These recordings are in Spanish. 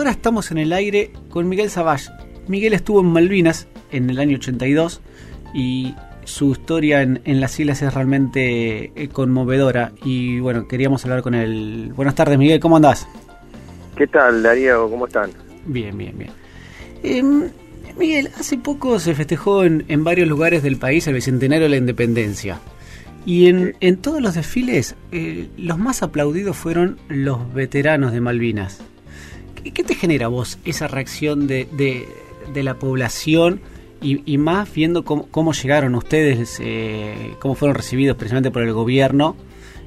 ahora estamos en el aire con Miguel Savage. Miguel estuvo en Malvinas en el año 82 y su historia en, las islas es realmente eh, conmovedora. Y bueno, queríamos hablar con él. Buenas tardes, Miguel, ¿cómo andás? ¿Qué tal, Darío? ¿Cómo están? Bien, bien, bien. Em, Miguel, hace poco se festejó en, varios lugares del país el Bicentenario de la Independencia. Y en, en todos los desfiles, eh, los más aplaudidos fueron los veteranos de Malvinas. ¿Qué, te genera vos esa reacción de, de, la población y, más viendo cómo, llegaron ustedes, eh, cómo fueron recibidos precisamente por el gobierno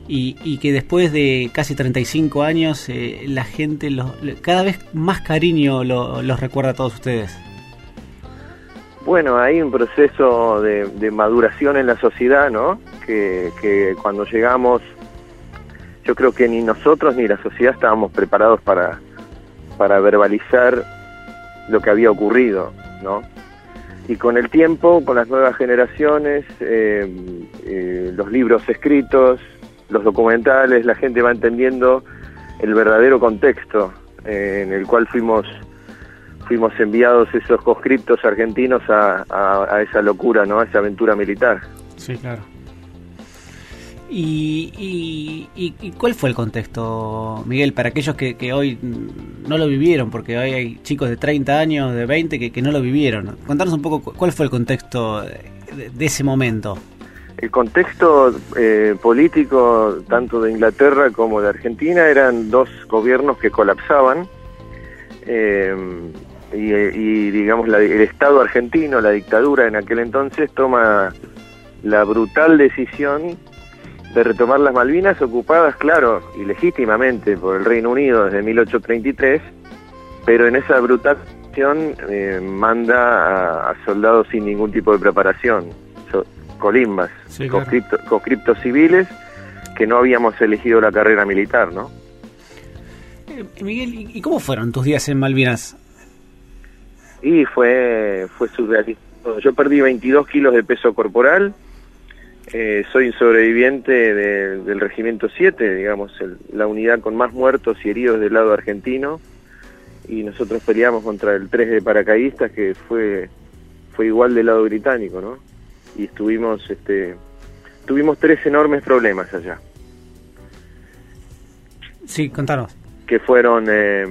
y, que después de casi 35 años eh, la gente cada vez más cariño los recuerda a todos ustedes? Bueno, hay un proceso de, maduración en la sociedad, ¿no? Que, cuando llegamos, yo creo que ni nosotros ni la sociedad estábamos preparados para, para verbalizar lo que había ocurrido, ¿no? Y con el tiempo, con las nuevas generaciones, eh, eh, los libros escritos, los documentales, la gente va entendiendo el verdadero contexto eh, en el cual fuimos fuimos enviados esos conscriptos argentinos a, a, esa locura, ¿no? A esa aventura militar. Sí, claro. ¿Y, y, cuál fue el contexto, Miguel, para aquellos que, hoy no lo vivieron? Porque hoy hay chicos de 30 años, de 20, que, no lo vivieron. Contanos un poco cuál fue el contexto de, ese momento. El contexto eh, político, tanto de Inglaterra como de Argentina, eran dos gobiernos que colapsaban. Eh, y, digamos el Estado argentino, la dictadura en aquel entonces, toma la brutal decisión de retomar las Malvinas ocupadas, claro, y legítimamente por el Reino Unido desde 1833, pero en esa brutal decisión eh, manda a, soldados sin ningún tipo de preparación, colimbas, conscriptos civiles que no habíamos elegido la carrera militar, ¿no? Eh, Miguel, ¿y cómo fueron tus días en Malvinas? Y fue, fue surrealista. Yo perdí 22 kilos de peso corporal, eh, soy un sobreviviente del Regimiento 7, digamos, la unidad con más muertos y heridos del lado argentino, y nosotros peleamos contra el 3 de paracaidistas, que fue, fue igual del lado británico, ¿no? Y estuvimos, este, tuvimos tres enormes problemas allá. Sí, contanos. Que fueron eh,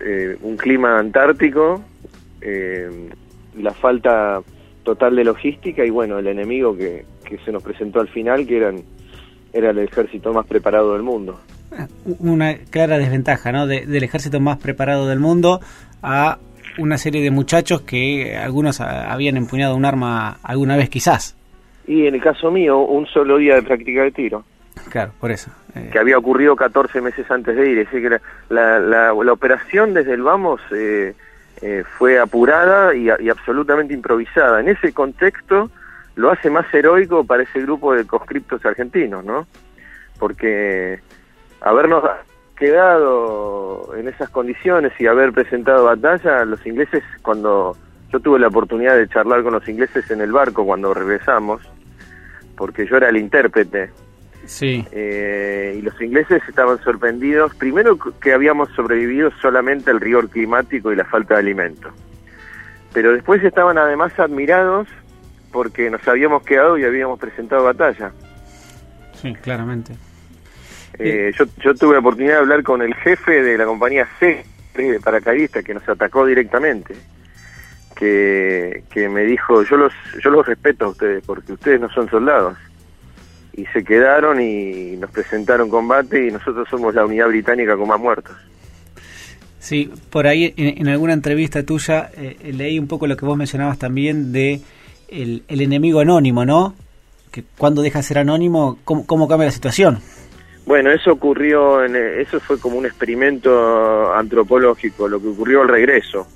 eh, un clima antártico, eh, la falta total de logística y bueno, el enemigo que, que se nos presentó al final, que eran era el ejército más preparado del mundo. Una clara desventaja, ¿no? del ejército más preparado del mundo a una serie de muchachos que algunos habían empuñado un arma alguna vez quizás. Y en el caso mío, un solo día de práctica de tiro. Claro, por eso. Eh. Que había ocurrido 14 meses antes de ir. Es decir, que la, la, operación desde el vamos eh, eh, fue apurada y, absolutamente improvisada. En ese contexto lo hace más heroico para ese grupo de conscriptos argentinos, ¿no? Porque habernos quedado en esas condiciones y haber presentado batalla, los ingleses cuando yo tuve la oportunidad de charlar con los ingleses en el barco cuando regresamos, porque yo era el intérprete Sí. Eh, y los ingleses estaban sorprendidos, primero que habíamos sobrevivido solamente al rigor climático y la falta de alimento. Pero después estaban además admirados porque nos habíamos quedado y habíamos presentado batalla. Sí, claramente. Eh, yo, yo tuve la oportunidad de hablar con el jefe de la compañía C de paracaidistas que nos atacó directamente. Que, que me dijo, yo los, yo los respeto a ustedes porque ustedes no son soldados y se quedaron y nos presentaron combate y nosotros somos la unidad británica con más muertos. Sí, por ahí en, alguna entrevista tuya eh, leí un poco lo que vos mencionabas también de el, enemigo anónimo, ¿no? Que cuando deja de ser anónimo, ¿cómo, ¿cómo, cambia la situación? Bueno, eso ocurrió, en, eso fue como un experimento antropológico, lo que ocurrió al regreso.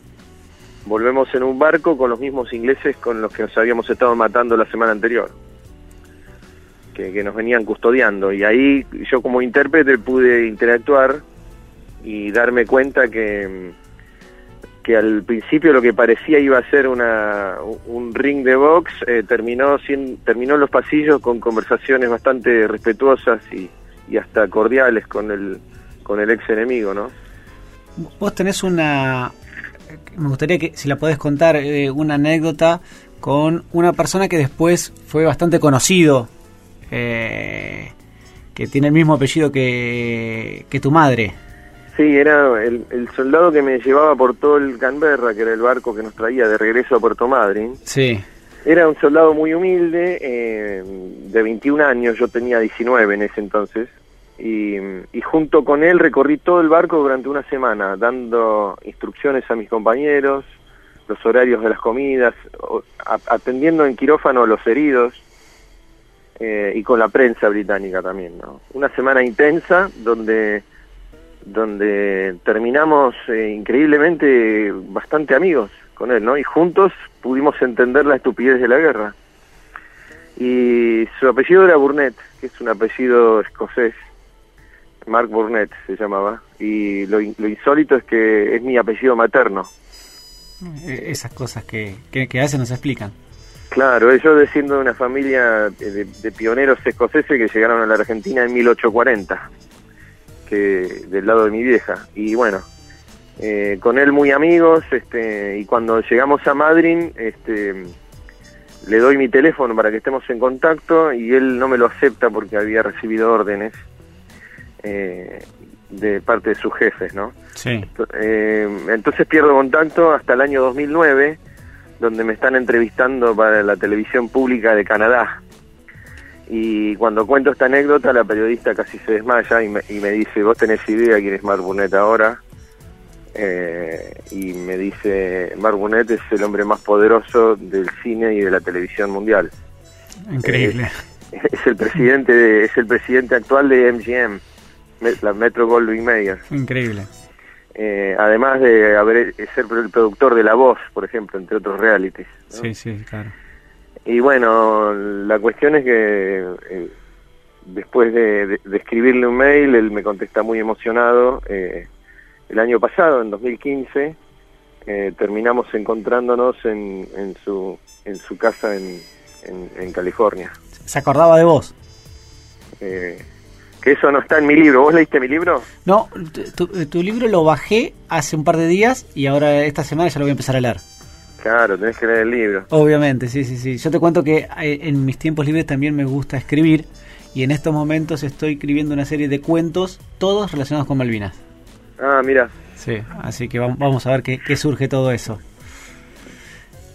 Volvemos en un barco con los mismos ingleses con los que nos habíamos estado matando la semana anterior que, nos venían custodiando. Y ahí yo como intérprete pude interactuar y darme cuenta que, que al principio lo que parecía iba a ser una, un ring de box eh, terminó, sin, terminó los pasillos con conversaciones bastante respetuosas y, y hasta cordiales con el, con el ex enemigo, ¿no? Vos tenés una... Me gustaría que, si la podés contar, eh, una anécdota con una persona que después fue bastante conocido, eh, que tiene el mismo apellido que, que tu madre. Sí, era el, el, soldado que me llevaba por todo el Canberra, que era el barco que nos traía de regreso a Puerto Madryn. Sí. Era un soldado muy humilde, eh, de 21 años, yo tenía 19 en ese entonces, y, y, junto con él recorrí todo el barco durante una semana, dando instrucciones a mis compañeros, los horarios de las comidas, atendiendo en quirófano a los heridos, eh, y con la prensa británica también, ¿no? Una semana intensa donde donde terminamos eh, increíblemente bastante amigos con él, ¿no? Y juntos pudimos entender la estupidez de la guerra. Y su apellido era Burnett, que es un apellido escocés. Mark Burnett se llamaba. Y lo, lo insólito es que es mi apellido materno. Eh, esas cosas que, que, que veces nos explican. Claro, yo desciendo de una familia de, de, pioneros escoceses que llegaron a la Argentina en 1840, que del lado de mi vieja. Y bueno, eh, con él muy amigos, este, y cuando llegamos a Madrid, este, le doy mi teléfono para que estemos en contacto y él no me lo acepta porque había recibido órdenes eh, de parte de sus jefes, ¿no? Sí. Eh, entonces pierdo contacto hasta el año 2009, donde me están entrevistando para la televisión pública de Canadá. Y cuando cuento esta anécdota, la periodista casi se desmaya y me, y me dice, ¿vos tenés idea quién es Mark Burnett ahora? Eh, y me dice, Mark Burnett es el hombre más poderoso del cine y de la televisión mundial. Increíble. Eh, es el presidente de, es el presidente actual de MGM, la Metro Goldwyn Mayer. Increíble. Eh, además de haber ser el productor de La Voz, por ejemplo, entre otros realities. ¿no? Sí, sí, claro. Y bueno, la cuestión es que eh, después de, de, de, escribirle un mail, él me contesta muy emocionado. Eh, el año pasado, en 2015, eh, terminamos encontrándonos en, en, su, en su casa en, en, en California. ¿Se acordaba de vos? Eh, que eso no está en mi libro. ¿Vos leíste mi libro? No, tu, tu, libro lo bajé hace un par de días y ahora esta semana ya lo voy a empezar a leer. Claro, tenés que leer el libro. Obviamente, sí, sí, sí. Yo te cuento que eh, en mis tiempos libres también me gusta escribir y en estos momentos estoy escribiendo una serie de cuentos, todos relacionados con Malvinas. Ah, mira. Sí, así que vamos a ver qué, qué surge todo eso.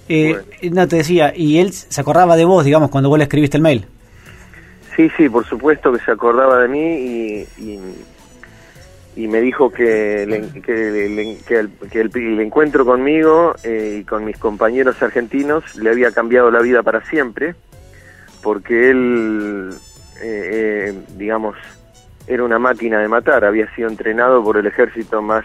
Eh, bueno. No, te decía, y él se acordaba de vos, digamos, cuando vos le escribiste el mail. Sí, sí, por supuesto que se acordaba de mí y, y, y me dijo que, que el, el, encuentro conmigo eh, y con mis compañeros argentinos le había cambiado la vida para siempre, porque él, eh, eh, digamos, era una máquina de matar, había sido entrenado por el ejército más,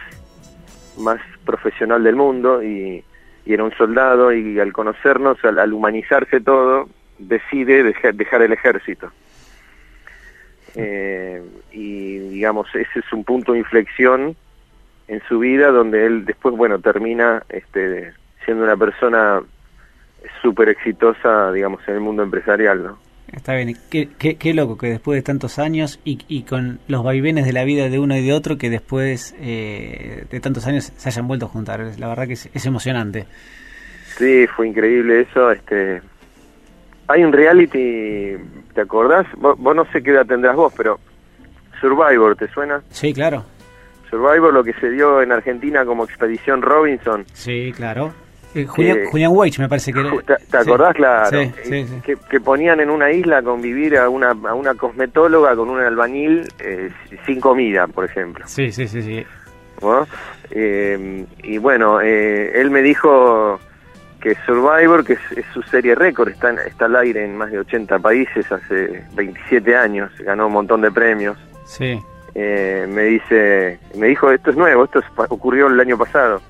más profesional del mundo y, y era un soldado y al conocernos, al, al humanizarse todo, decide dejar, dejar el ejército. Eh, y digamos, ese es un punto de inflexión en su vida donde él después, bueno, termina este, siendo una persona súper exitosa, digamos, en el mundo empresarial, ¿no? Está bien, qué, qué, qué, loco que después de tantos años y, y, con los vaivenes de la vida de uno y de otro, que después eh, de tantos años se hayan vuelto a juntar. La verdad que es, es emocionante. Sí, fue increíble eso. Este, hay un reality, ¿te acordás? Vos, vos, no sé qué edad tendrás vos, pero Survivor, ¿te suena? Sí, claro. Survivor, lo que se dio en Argentina como Expedición Robinson. Sí, claro. Eh, Julián, eh, Weich me parece que era. ¿Te, te acordás, sí, claro? Sí, sí, sí. Que, que, ponían en una isla a convivir a una, a una cosmetóloga con un albañil eh, sin comida, por ejemplo. Sí, sí, sí, sí. ¿No? Eh, y bueno, él me dijo que Survivor, que es, es su serie récord, está, está al aire en más de 80 países hace 27 años, ganó un montón de premios. Sí. Eh, me dice, me dijo, esto es nuevo, esto es, ocurrió el año pasado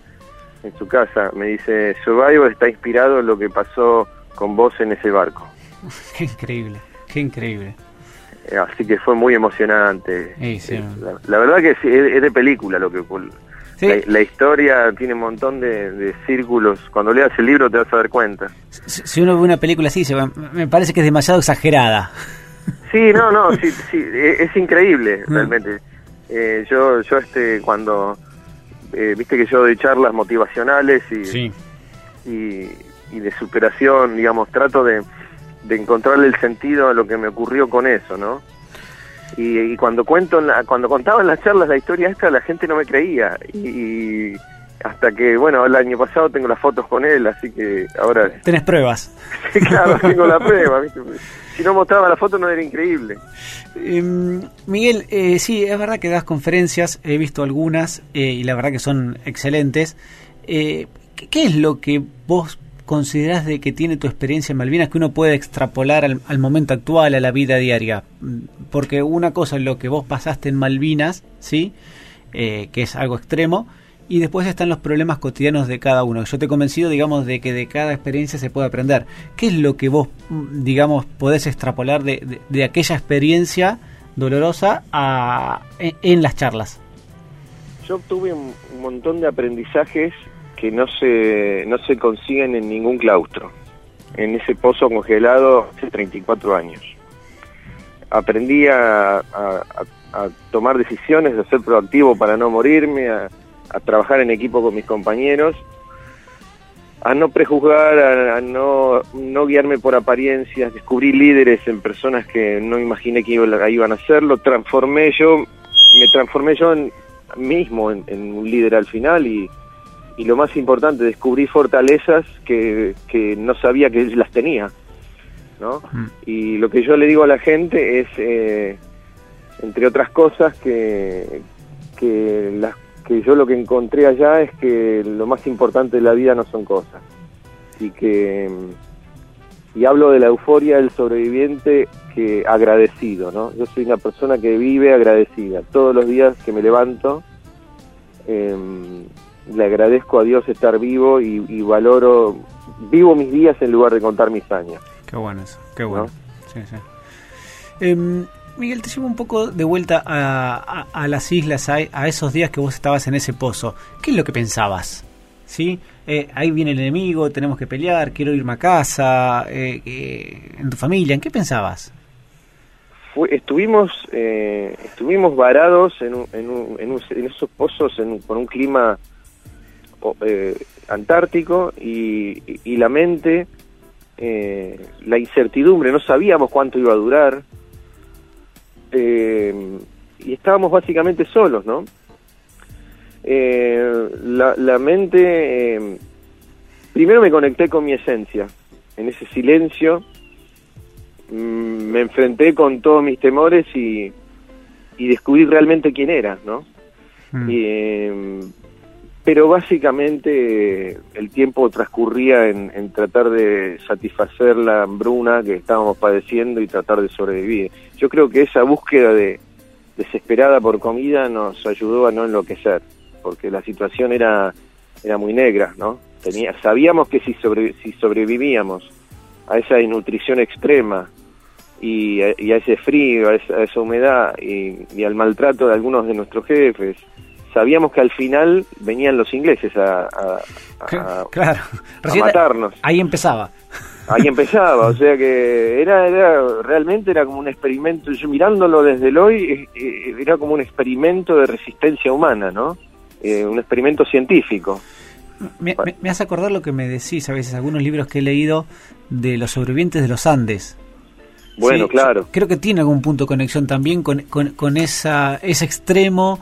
en su casa. Me dice, Survivor está inspirado en lo que pasó con vos en ese barco. Qué increíble, qué increíble. Eh, así que fue muy emocionante. Sí, sí. Eh, la, la, verdad que sí, es, es, de película lo que Sí. La, la, historia tiene un montón de, de, círculos. Cuando leas el libro te vas a dar cuenta. Si, si uno ve una película así, se, me parece que es demasiado exagerada. Sí, no, no, sí, sí, es, increíble realmente. Eh, yo, yo este, cuando eh, viste que yo doy charlas motivacionales y, y, de superación, digamos, trato de, de encontrarle el sentido a lo que me ocurrió con eso, ¿no? Y, cuando cuento cuando contaba en las charlas la historia esta la gente no me creía. Y, hasta que bueno el año pasado tengo las fotos con él así que ahora tenés pruebas. Claro tengo la prueba si no mostraba la foto no era increíble. Em, Miguel eh, sí es verdad que das conferencias he visto algunas eh, y la verdad que son excelentes. Eh, ¿qué es lo que vos considerás de que tiene tu experiencia en Malvinas que uno puede extrapolar al, momento actual, a la vida diaria? Porque una cosa es lo que vos pasaste en Malvinas, ¿sí? Eh, que es algo extremo, y después están los problemas cotidianos de cada uno. Yo te he convencido, digamos, de que de cada experiencia se puede aprender. ¿Qué es lo que vos, digamos, podés extrapolar de, de, aquella experiencia dolorosa a, en, las charlas? Yo tuve un montón de aprendizajes que no se, no se consiguen en ningún claustro, en ese pozo congelado hace 34 años. Aprendí a, tomar decisiones, a ser proactivo para no morirme, a, trabajar en equipo con mis compañeros, a no prejuzgar, a, no, no guiarme por apariencias, descubrí líderes en personas que no imaginé que iban a hacerlo, transformé yo, me transformé yo en, mismo en un líder al final y, y lo más importante, descubrí fortalezas que, que no sabía que las tenía. ¿no? Mm. Y lo que yo le digo a la gente es, eh, entre otras cosas, que, que, las, que yo lo que encontré allá es que lo más importante de la vida no son cosas. Y que y hablo de la euforia del sobreviviente que agradecido, ¿no? Yo soy una persona que vive agradecida. Todos los días que me levanto, eh, le agradezco a Dios estar vivo y, valoro, vivo mis días en lugar de contar mis años. Qué bueno eso, qué bueno. Em, Miguel, te llevo un poco de vuelta a, las islas, a, esos días que vos estabas en ese pozo. ¿Qué es lo que pensabas? ¿Sí? Eh, ahí viene el enemigo, tenemos que pelear, quiero irme a casa, eh, eh, en tu familia, ¿en qué pensabas? estuvimos estuvimos varados en, en, en, esos pozos en, con un clima eh, antártico y, la mente, eh, la incertidumbre, no sabíamos cuánto iba a durar eh, y estábamos básicamente solos, ¿no? La, la, mente, primero me conecté con mi esencia, en ese silencio mm, me enfrenté con todos mis temores y, y descubrí realmente quién era, ¿no? Mm. Y, pero básicamente el tiempo transcurría en, tratar de satisfacer la hambruna que estábamos padeciendo y tratar de sobrevivir. Yo creo que esa búsqueda de desesperada por comida nos ayudó a no enloquecer, porque la situación era era muy negra, ¿no? Tenía, sabíamos que si, si sobrevivíamos a esa desnutrición extrema y a, ese frío, a esa, humedad y al maltrato de algunos de nuestros jefes, sabíamos que al final venían los ingleses a, claro. matarnos. Ahí empezaba. Ahí empezaba, o sea que era, era realmente era como un experimento, yo mirándolo desde el hoy, eh, era como un experimento de resistencia humana, ¿no? Eh, un experimento científico. Me, me, hace acordar lo que me decís a veces, algunos libros que he leído de los sobrevivientes de los Andes. Bueno, claro. Creo que tiene algún punto de conexión también con, con, con esa, ese extremo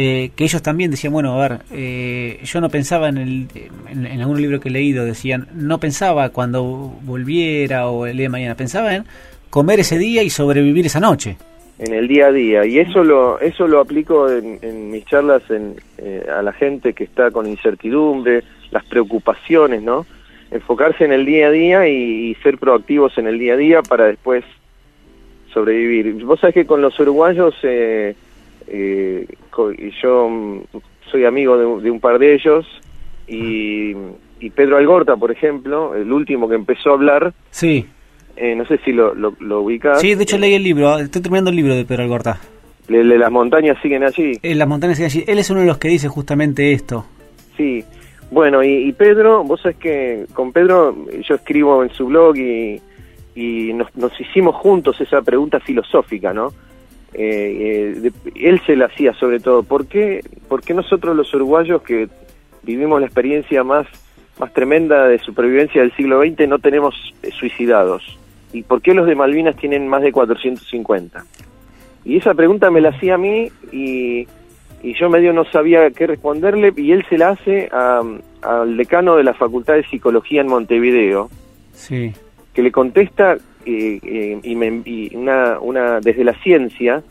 eh, que ellos también decían, bueno, a ver, eh, yo no pensaba en, el, en, algún libro que he leído, decían, no pensaba cuando volviera o el día de mañana, pensaba en comer ese día y sobrevivir esa noche. En el día a día, y eso lo, eso lo aplico en, mis charlas en, eh, a la gente que está con incertidumbre, las preocupaciones, ¿no? Enfocarse en el día a día y, ser proactivos en el día a día para después sobrevivir. Vos sabés que con los uruguayos... Eh, eh, y yo mm, soy amigo de, un par de ellos y, Pedro Algorta, por ejemplo, el último que empezó a hablar. Sí. Eh, no sé si lo, lo, ubicás. Sí, de hecho leí el libro, estoy terminando el libro de Pedro Algorta. las montañas siguen allí. Eh, las montañas siguen allí. Él es uno de los que dice justamente esto. Sí. Bueno, y, Pedro, vos sabés que con Pedro yo escribo en su blog y, y nos, nos hicimos juntos esa pregunta filosófica, ¿no? Eh, él se la hacía sobre todo. ¿Por qué? Porque nosotros los uruguayos que vivimos la experiencia más, más tremenda de supervivencia del siglo XX no tenemos suicidados? ¿Y por qué los de Malvinas tienen más de 450? Y esa pregunta me la hacía a mí y, y yo medio no sabía qué responderle y él se la hace al decano de la Facultad de Psicología en Montevideo, sí. que le contesta eh, y, me, y una, una, desde la ciencia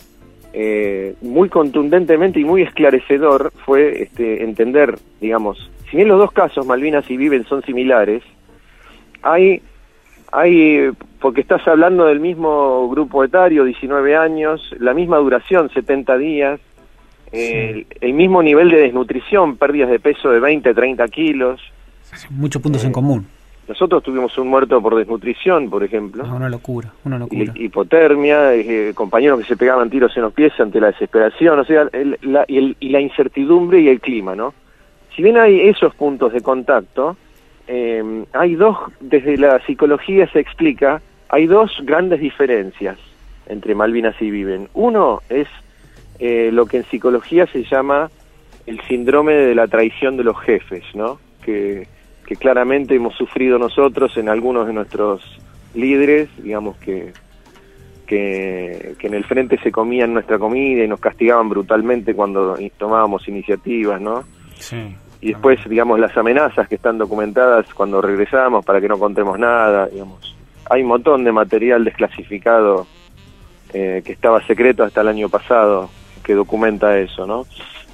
eh, muy contundentemente y muy esclarecedor fue este, entender, digamos, si bien los dos casos, Malvinas y Viven, son similares, hay hay, porque estás hablando del mismo grupo etario, 19 años, la misma duración, 70 días, el, mismo nivel de desnutrición, pérdidas de peso de 20, 30 kilos. Muchos puntos en eh, común. Nosotros tuvimos un muerto por desnutrición, por ejemplo. Ah, una locura, una locura. hipotermia, eh, compañeros que se pegaban tiros en los pies ante la desesperación, o sea, la, y, y la incertidumbre y el clima, ¿no? Si bien hay esos puntos de contacto, eh, hay dos, desde la psicología se explica, hay dos grandes diferencias entre Malvinas y Viven. Uno es eh, lo que en psicología se llama el síndrome de la traición de los jefes, ¿no? Que, que claramente hemos sufrido nosotros en algunos de nuestros líderes, digamos que, que, que, en el frente se comían nuestra comida y nos castigaban brutalmente cuando tomábamos iniciativas, ¿no? Sí y después, digamos, las amenazas que están documentadas cuando regresamos para que no contemos nada, digamos. Hay un montón de material desclasificado eh, que estaba secreto hasta el año pasado que documenta eso, ¿no?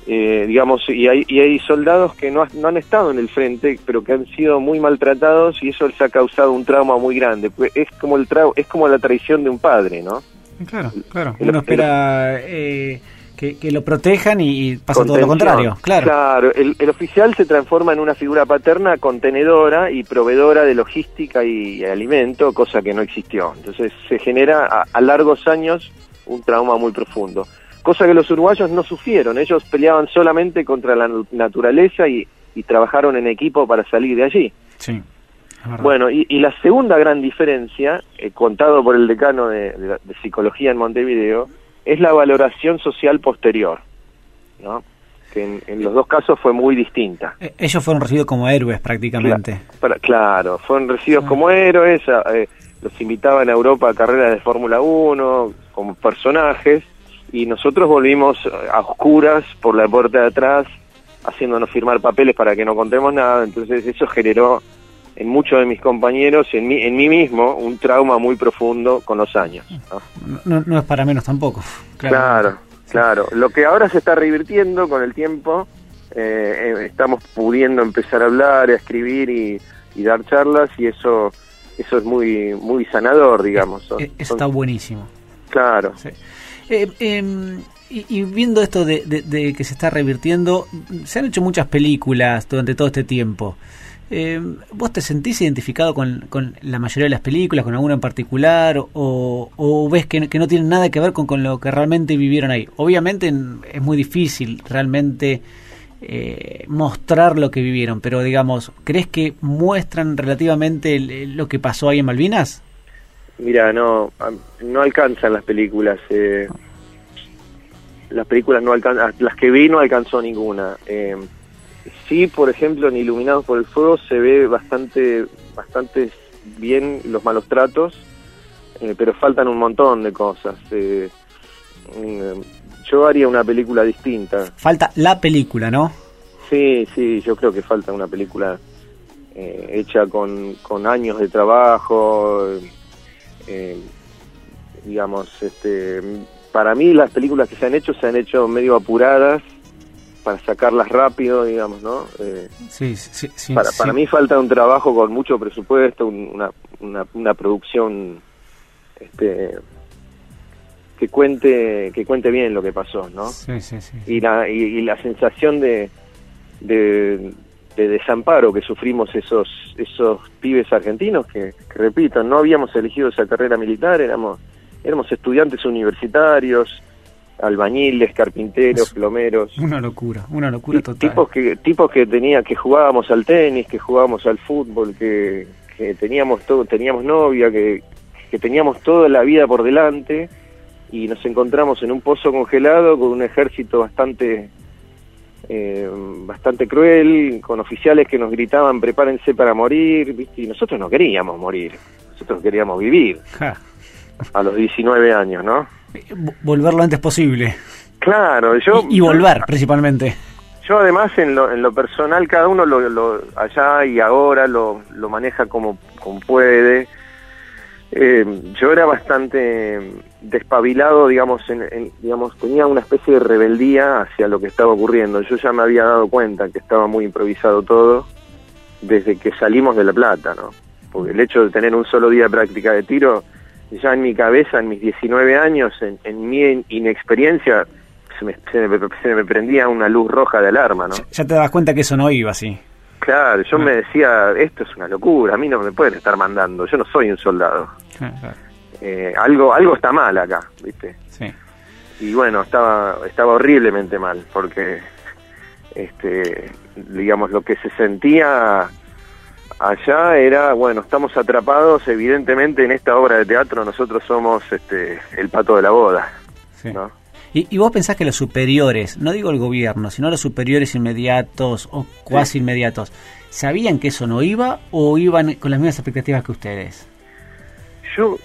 Eh, digamos, y hay, y hay soldados que no, no han estado en el frente, pero que han sido muy maltratados y eso les ha causado un trauma muy grande. Pues es como el es como la traición de un padre, ¿no? Claro, claro. Uno espera eh, que, lo protejan y, pasa todo lo contrario. Claro, claro el, oficial se transforma en una figura paterna contenedora y proveedora de logística y, alimento, cosa que no existió. Entonces se genera a, largos años un trauma muy profundo, cosa que los uruguayos no sufrieron. Ellos peleaban solamente contra la naturaleza y, trabajaron en equipo para salir de allí. Sí. Bueno, y, la segunda gran diferencia, eh, contado por el decano de, de Psicología en Montevideo, es la valoración social posterior, ¿no? que en, los dos casos fue muy distinta. Eh, ellos fueron recibidos como héroes prácticamente. claro, fueron recibidos como héroes, eh, los invitaban a Europa a carreras de Fórmula 1 como personajes y nosotros volvimos a oscuras por la puerta de atrás haciéndonos firmar papeles para que no contemos nada, entonces eso generó en muchos de mis compañeros, en mí, en mí mismo, un trauma muy profundo con los años. No, es para menos tampoco. Claro, claro. Lo que ahora se está revirtiendo con el tiempo, eh, eh, estamos pudiendo empezar a hablar, a escribir y, dar charlas y eso eso es muy muy sanador, digamos. Eh, eso está buenísimo. Claro. Em, y, viendo esto de, que se está revirtiendo, se han hecho muchas películas durante todo este tiempo. Eh, ¿Vos te sentís identificado con, la mayoría de las películas, con alguna en particular, o, ves que, no tienen nada que ver con, lo que realmente vivieron ahí? Obviamente es muy difícil realmente eh, mostrar lo que vivieron, pero digamos, ¿crees que muestran relativamente lo que pasó ahí en Malvinas? Mira, no, no alcanzan las películas. Eh, las películas no alcanzan, las que vi no alcanzó ninguna. Eh, Sí, por ejemplo, en Iluminados por el Fuego se ve bastante, bastante bien los malos tratos, eh, pero faltan un montón de cosas. Eh, mm, yo haría una película distinta. Falta la película, ¿no? Sí, sí, yo creo que falta una película eh, hecha con, con años de trabajo, digamos, este, para mí las películas que se han hecho se han hecho medio apuradas para sacarlas rápido, digamos, ¿no? Eh, sí, sí, sí, para, para mí falta un trabajo con mucho presupuesto, una, una, una, producción este, que cuente que cuente bien lo que pasó, ¿no? Sí, sí, sí. Y la, y, la sensación de, de, desamparo que sufrimos esos esos pibes argentinos que, que, repito, no habíamos elegido esa carrera militar, éramos éramos estudiantes universitarios, albañiles, carpinteros, plomeros. Una locura, una locura total. Tipos que, tipos que tenía, que jugábamos al tenis, que jugábamos al fútbol, que, teníamos todo, teníamos novia, que, que teníamos toda la vida por delante y nos encontramos en un pozo congelado con un ejército bastante eh, bastante cruel, con oficiales que nos gritaban prepárense para morir, ¿viste? y nosotros no queríamos morir, nosotros queríamos vivir a los 19 años, ¿no? Volver lo antes posible. Claro, yo... Y, volver, principalmente. Yo además en lo, en lo personal, cada uno lo, allá y ahora lo, lo maneja como, como puede. Eh, yo era bastante despabilado, digamos, en, digamos, tenía una especie de rebeldía hacia lo que estaba ocurriendo. Yo ya me había dado cuenta que estaba muy improvisado todo desde que salimos de La Plata, ¿no? Porque el hecho de tener un solo día de práctica de tiro, ya en mi cabeza, en mis 19 años, en, mi inexperiencia, se me, se, me, prendía una luz roja de alarma, ¿no? Ya te das cuenta que eso no iba así. Claro, yo me decía, esto es una locura, a mí no me pueden estar mandando, yo no soy un soldado. Eh, algo algo está mal acá, ¿viste? Sí. Y bueno, estaba estaba horriblemente mal, porque este digamos lo que se sentía allá era, bueno, estamos atrapados evidentemente en esta obra de teatro, nosotros somos este el pato de la boda, ¿no? Y, vos pensás que los superiores, no digo el gobierno, sino los superiores inmediatos o cuasi inmediatos, ¿sabían que eso no iba o iban con las mismas expectativas que ustedes? Yo,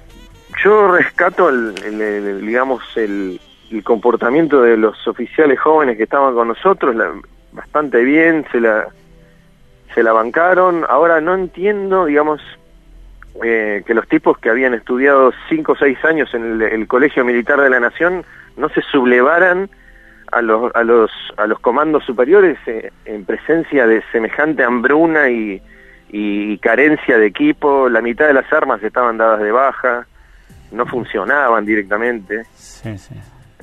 yo rescato, el, digamos, el, comportamiento de los oficiales jóvenes que estaban con nosotros bastante bien, se la, se la bancaron. Ahora no entiendo, digamos, eh, que los tipos que habían estudiado cinco o seis años en el, Colegio Militar de la Nación no se sublevaran a los, a los, a los comandos superiores eh, en presencia de semejante hambruna y, y carencia de equipo. La mitad de las armas estaban dadas de baja, no funcionaban directamente. Sí, sí.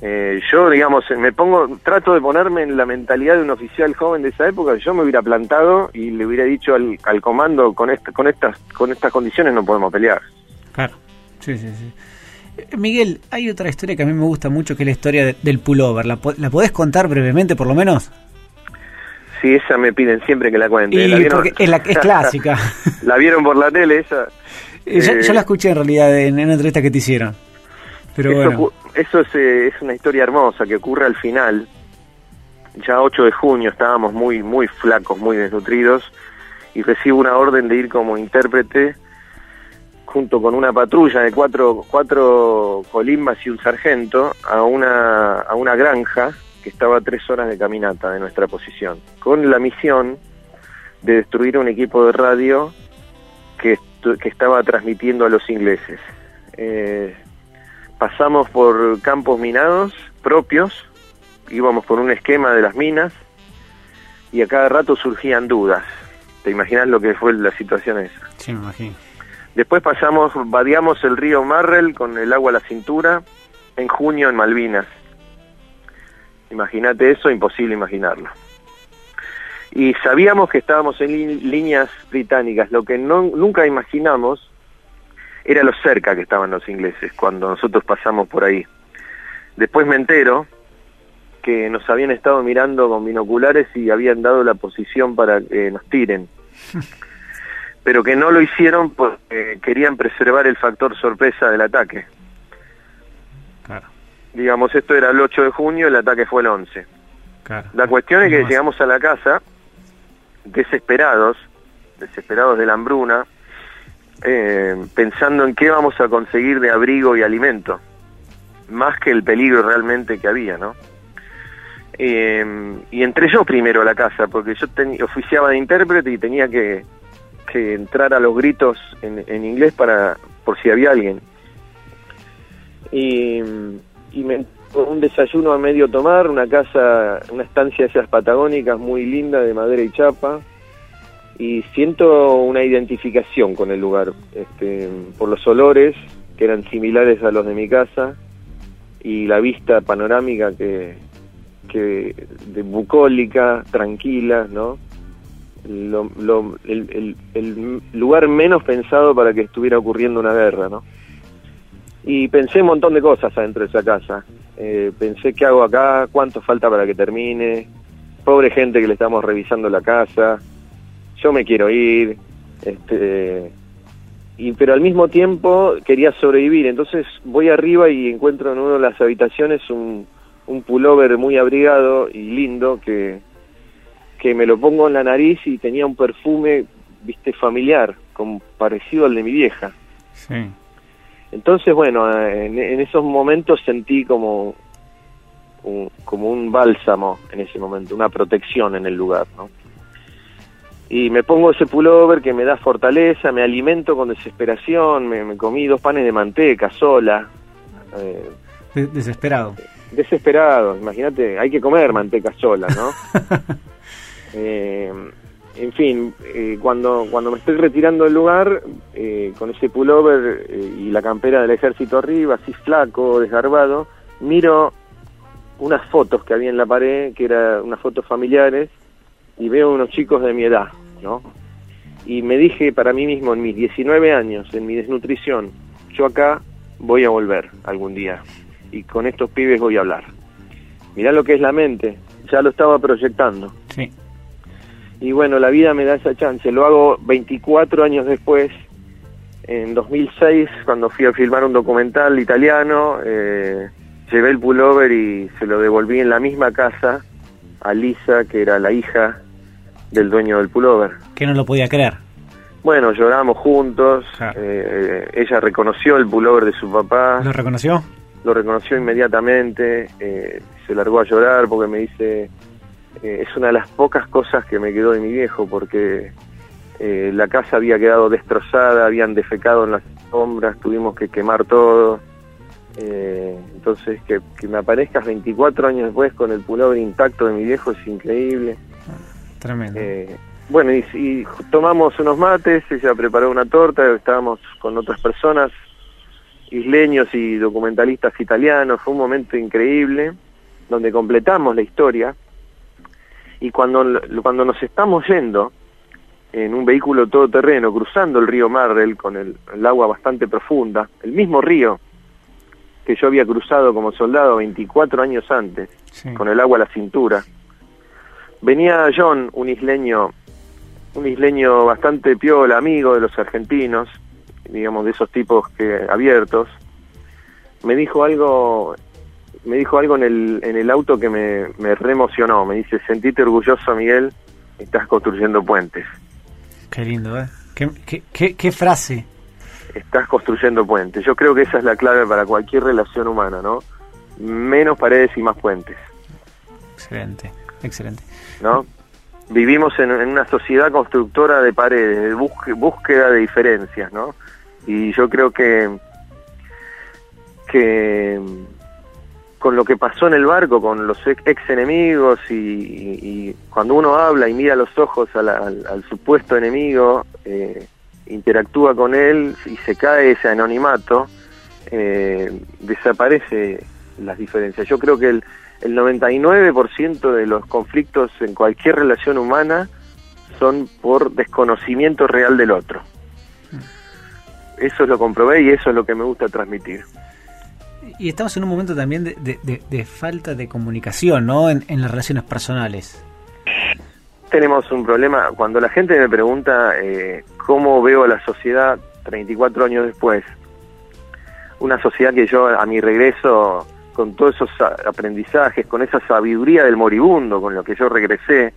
Eh, yo, digamos, me pongo, trato de ponerme en la mentalidad de un oficial joven de esa época. Yo me hubiera plantado y le hubiera dicho al, al comando con, con estas con estas condiciones no podemos pelear. Claro, sí, sí, sí. Eh, Miguel, hay otra historia que a mí me gusta mucho que es la historia del pullover. ¿La, ¿La podés contar brevemente, por lo menos? Sí, esa me piden siempre que la cuente. es, la, es clásica. la vieron por la tele, esa. Eh, yo, la escuché en realidad en, en una entrevista que te hicieron. Pero eso, bueno. eso eh, es, una historia hermosa que ocurre al final. Ya 8 de junio estábamos muy, muy flacos, muy desnutridos, y recibo una orden de ir como intérprete junto con una patrulla de cuatro, cuatro colimbas y un sargento a una, a una granja que estaba a tres horas de caminata de nuestra posición, con la misión de destruir un equipo de radio que, que estaba transmitiendo a los ingleses. Eh, pasamos por campos minados propios, íbamos por un esquema de las minas y a cada rato surgían dudas. ¿Te imaginas lo que fue la situación esa? Sí, me imagino. Después pasamos, vadeamos el río Marrel con el agua a la cintura en junio en Malvinas. Imagínate eso, imposible imaginarlo. Y sabíamos que estábamos en líneas británicas, lo que no, nunca imaginamos era lo cerca que estaban los ingleses cuando nosotros pasamos por ahí. Después me entero que nos habían estado mirando con binoculares y habían dado la posición para que nos tiren. Pero que no lo hicieron porque querían preservar el factor sorpresa del ataque. Claro. Digamos, esto era el 8 de junio, el ataque fue el 11. La cuestión es que llegamos a la casa desesperados, desesperados de la hambruna, eh, pensando en qué vamos a conseguir de abrigo y alimento, más que el peligro realmente que había, ¿no? Eh, y entré yo primero a la casa, porque yo oficiaba de intérprete y tenía que, entrar a los gritos en, inglés para por si había alguien. Y, y me un desayuno a medio tomar, una casa, una estancia de esas patagónicas muy linda de madera y chapa, y siento una identificación con el lugar, este, por los olores que eran similares a los de mi casa y la vista panorámica que, que de bucólica, tranquila, ¿no? El, el, lugar menos pensado para que estuviera ocurriendo una guerra, ¿no? Y pensé un montón de cosas adentro de esa casa. Eh, pensé qué hago acá, cuánto falta para que termine, pobre gente que le estamos revisando la casa, yo me quiero ir, este, y pero al mismo tiempo quería sobrevivir. Entonces voy arriba y encuentro en una de las habitaciones un, un pullover muy abrigado y lindo que, que me lo pongo en la nariz y tenía un perfume, viste, familiar, como parecido al de mi vieja. Sí. Entonces, bueno, en, esos momentos sentí como un, como un bálsamo en ese momento, una protección en el lugar, ¿no? Y me pongo ese pullover que me da fortaleza, me alimento con desesperación, me, comí dos panes de manteca sola. Eh, desesperado. Desesperado, imagínate, hay que comer manteca sola, ¿no? eh, en fin, eh, cuando, cuando me estoy retirando del lugar, eh, con ese pullover eh, y la campera del ejército arriba, así flaco, desgarbado, miro unas fotos que había en la pared, que eran unas fotos familiares, y veo unos chicos de mi edad, ¿no? Y me dije para mí mismo, en mis 19 años, en mi desnutrición, yo acá voy a volver algún día, y con estos pibes voy a hablar. Mirá lo que es la mente, ya lo estaba proyectando. Y bueno, la vida me da esa chance. Lo hago 24 años después, en 2006, cuando fui a filmar un documental italiano, eh, llevé el pullover y se lo devolví en la misma casa a Lisa, que era la hija del dueño del pullover. Que no lo podía creer. Bueno, lloramos juntos, eh, ella reconoció el pullover de su papá. ¿Lo reconoció? Lo reconoció inmediatamente, eh, se largó a llorar porque me dice, eh, es una de las pocas cosas que me quedó de mi viejo, porque eh, la casa había quedado destrozada, habían defecado en las sombras, tuvimos que quemar todo. Eh, entonces, que, me aparezcas 24 años después con el pullover intacto de mi viejo es increíble. Tremendo. bueno, y, tomamos unos mates, ella preparó una torta, estábamos con otras personas, isleños y documentalistas italianos, fue un momento increíble, donde completamos la historia y cuando, cuando nos estamos yendo en un vehículo todoterreno, cruzando el río Marrel con el, agua bastante profunda, el mismo río que yo había cruzado como soldado 24 años antes, con el agua a la cintura, venía John, un isleño, un isleño bastante piola, amigo de los argentinos, digamos de esos tipos que abiertos, me dijo algo me dijo algo en el, en el auto que me, me reemocionó. Me dice, sentite orgulloso, Miguel, estás construyendo puentes. Qué lindo, ¿eh? Qué, qué, qué, frase. Estás construyendo puentes. Yo creo que esa es la clave para cualquier relación humana, ¿no? Menos paredes y más puentes. Excelente, excelente. ¿No? Vivimos en, en una sociedad constructora de paredes, de búsqueda de diferencias, ¿no? Y yo creo que que con lo que pasó en el barco, con los ex enemigos y, cuando uno habla y mira los ojos al, supuesto enemigo, eh, interactúa con él y se cae ese anonimato, eh, desaparece las diferencias. Yo creo que el, el 99% de los conflictos en cualquier relación humana son por desconocimiento real del otro. Eso es lo comprobé y eso es lo que me gusta transmitir y estamos en un momento también de, falta de comunicación, ¿no? En, las relaciones personales. Tenemos un problema. Cuando la gente me pregunta eh, cómo veo a la sociedad 34 años después, una sociedad que yo a mi regreso, con todos esos aprendizajes, con esa sabiduría del moribundo, con lo que yo regresé,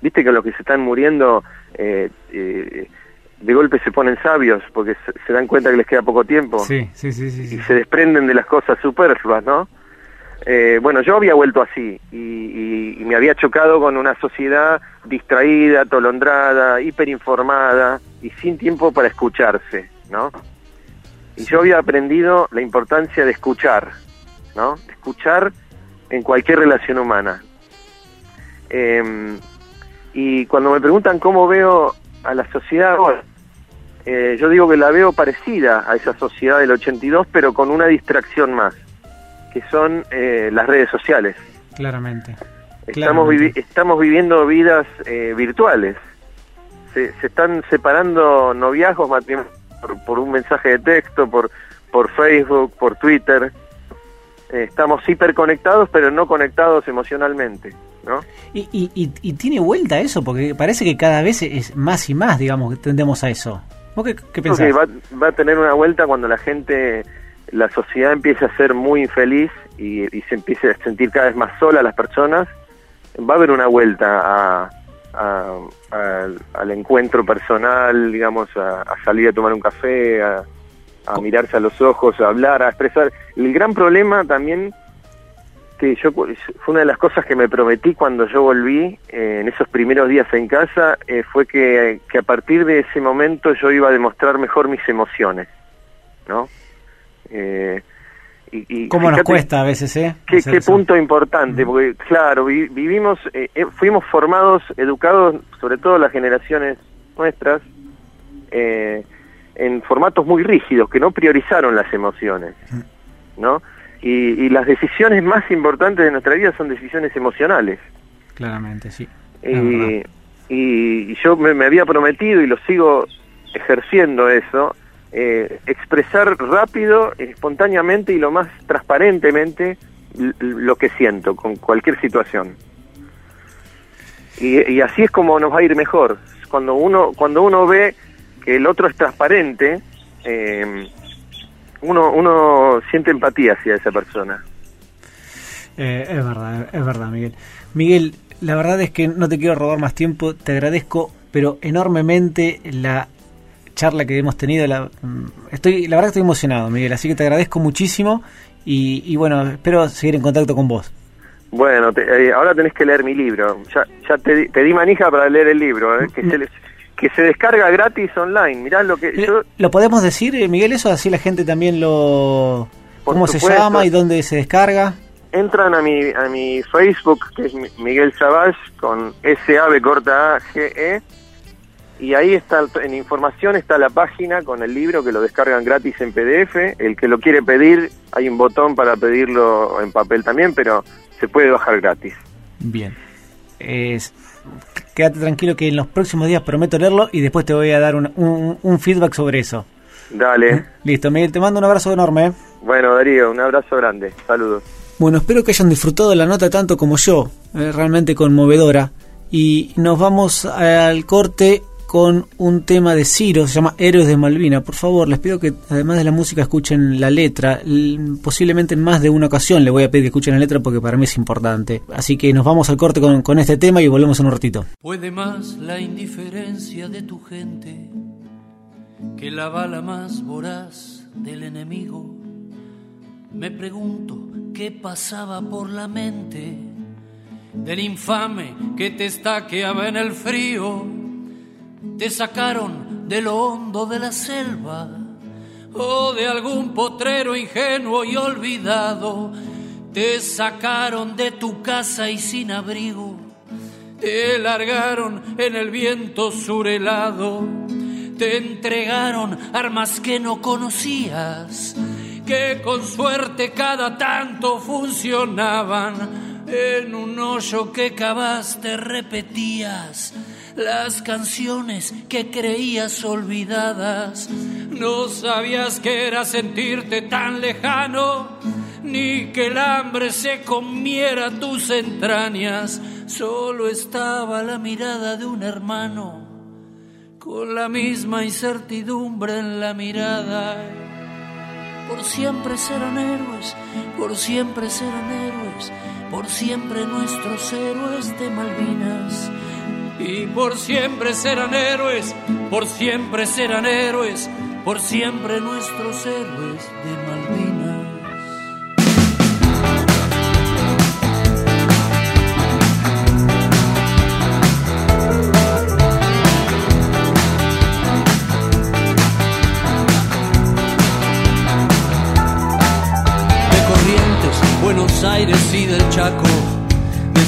viste que los que se están muriendo eh, eh, de golpe se ponen sabios porque se, dan cuenta que les queda poco tiempo sí, sí, sí, sí, y se desprenden de las cosas superfluas, ¿no? Eh, bueno, yo había vuelto así y, me había chocado con una sociedad distraída, atolondrada, hiperinformada y sin tiempo para escucharse, ¿no? Y yo había aprendido la importancia de escuchar, ¿no? De escuchar en cualquier relación humana. Em, y cuando me preguntan cómo veo a la sociedad ahora, eh, yo digo que la veo parecida a esa sociedad del 82, pero con una distracción más, que son eh, las redes sociales. Claramente. Estamos, estamos viviendo vidas eh, virtuales. Se, se, están separando noviazgos, por, por, un mensaje de texto, por, por Facebook, por Twitter. estamos hiperconectados, pero no conectados emocionalmente. ¿no? Y, y, y, y, tiene vuelta eso, porque parece que cada vez es más y más, digamos, que tendemos a eso. ¿Vos qué, qué pensás? va, va a tener una vuelta cuando la gente, la sociedad empiece a ser muy infeliz y, y se empiece a sentir cada vez más sola las personas, va a haber una vuelta a, a- al- al encuentro personal, digamos, a, a salir a tomar un café, a, a mirarse a los ojos, a hablar, a expresar. El gran problema también que yo fue una de las cosas que me prometí cuando yo volví eh, en esos primeros días en casa eh, fue que, que a partir de ese momento yo iba a demostrar mejor mis emociones, ¿no? Eh, y, y ¿Cómo nos cuesta a veces, eh? Qué, qué punto importante, porque claro, vi- vivimos, eh, eh, fuimos formados, educados, sobre todo las generaciones nuestras, eh, en formatos muy rígidos que no priorizaron las emociones, ¿no? Y, y las decisiones más importantes de nuestra vida son decisiones emocionales. Claramente, sí. Y, y- yo me, me había prometido y lo sigo ejerciendo eso, eh, expresar rápido, espontáneamente y lo más transparentemente lo que siento con cualquier situación. Y, y así es como nos va a ir mejor. Cuando uno, cuando uno ve que el otro es transparente, eh, uno, uno siente empatía hacia esa persona. Eh, es verdad, es verdad, Miguel. Miguel, la verdad es que no te quiero robar más tiempo, te agradezco, pero enormemente la charla que hemos tenido. La, mm, estoy, la verdad que estoy emocionado, Miguel, así que te agradezco muchísimo y, y bueno, espero seguir en contacto con vos. Bueno, te- eh, ahora tenés que leer mi libro. Ya, ya te, di- te di manija para leer el libro, eh, que, se, les- que se descarga gratis online. Mirá lo que yo... ¿Lo podemos decir, eh, Miguel, eso? Así la gente también lo... Por ¿Cómo se llama y dónde se descarga? Entran a mi, a mi Facebook, que es Mi- Miguel Savage, con S-A-B corta A-G-E, y ahí está, en información está la página con el libro que lo descargan gratis en PDF. El que lo quiere pedir, hay un botón para pedirlo en papel también, pero se puede bajar gratis. Bien. Es- quédate tranquilo que en los próximos días prometo leerlo y después te voy a dar un, un- un feedback sobre eso. Dale. Listo, Miguel, te mando un abrazo enorme. ¿eh? Bueno, Darío, un abrazo grande. Saludos. Bueno, espero que hayan disfrutado la nota tanto como yo, eh, realmente conmovedora. Y nos vamos al corte con un tema de Ciro, se llama Héroes de Malvina. Por favor, les pido que además de la música escuchen la letra. Posiblemente en más de una ocasión le voy a pedir que escuchen la letra porque para mí es importante. Así que nos vamos al corte con, con este tema y volvemos en un ratito. Puede más la indiferencia de tu gente que la bala más voraz del enemigo. Me pregunto qué pasaba por la mente del infame que te estaqueaba en el frío. Te sacaron de lo hondo de la selva o de algún potrero ingenuo y olvidado. Te sacaron de tu casa y sin abrigo te largaron en el viento surelado, te entregaron armas que no conocías, que con suerte cada tanto funcionaban. En un hoyo que cavaste repetías las canciones que creías olvidadas. No sabías que era sentirte tan lejano, ni que el hambre se comiera tus entrañas. Solo estaba la mirada de un hermano, con la misma incertidumbre en la mirada. Por siempre serán héroes, por siempre serán héroes, por siempre nuestros héroes de Malvinas. Y por siempre serán héroes, por siempre serán héroes, por siempre nuestros héroes de Malvinas. Buenos Aires y del Chaco,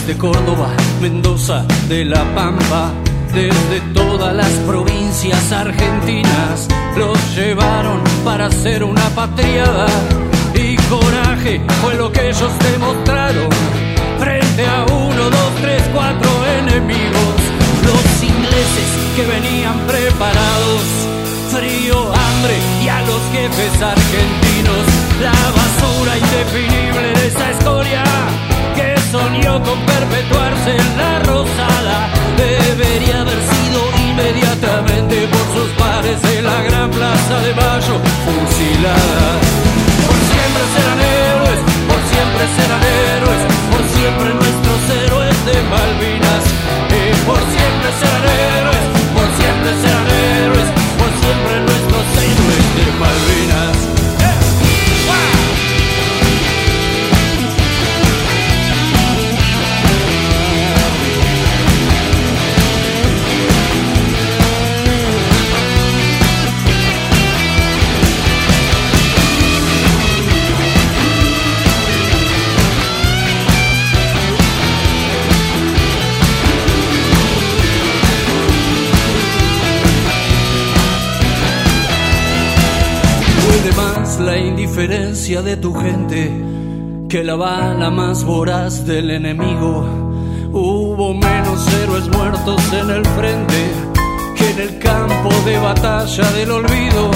desde Córdoba, Mendoza, de La Pampa, desde todas las provincias argentinas, los llevaron para hacer una patriada. Y coraje fue lo que ellos demostraron frente a uno, dos, tres, cuatro enemigos, los ingleses que venían preparados frío, hambre y a los jefes argentinos. La basura indefinible de esa con perpetuarse en la rosada. Debería haber sido inmediatamente por sus pares en la gran plaza de Mayo fusilada. Por siempre serán héroes, por siempre serán héroes, por siempre nuestros héroes de Malvinas. Y por siempre serán indiferencia de tu gente que la bala más voraz del enemigo. Hubo menos héroes muertos en el frente que en el campo de batalla del olvido.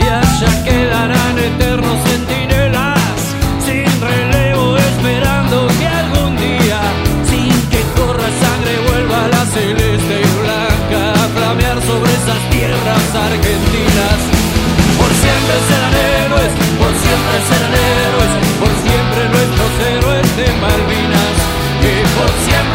Y allá quedarán eternos centinelas sin relevo esperando que algún día, sin que corra sangre, vuelva la celeste y blanca a flamear sobre esas tierras argentinas.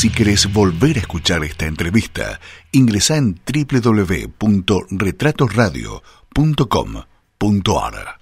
Si querés volver a escuchar esta entrevista, ingresa en www.retratosradio.com.ar.